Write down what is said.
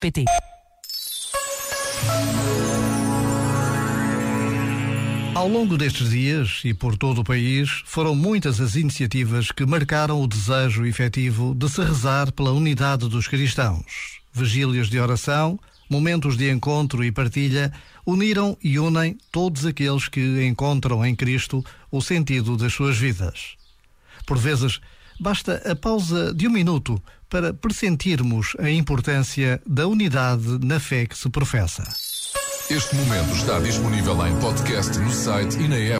pt Ao longo destes dias e por todo o país, foram muitas as iniciativas que marcaram o desejo efetivo de se rezar pela unidade dos cristãos. Vigílias de oração, momentos de encontro e partilha uniram e unem todos aqueles que encontram em Cristo o sentido das suas vidas. Por vezes, basta a pausa de um minuto para pressentirmos a importância da unidade na fé que se professa. Este momento está disponível em podcast no site e na app.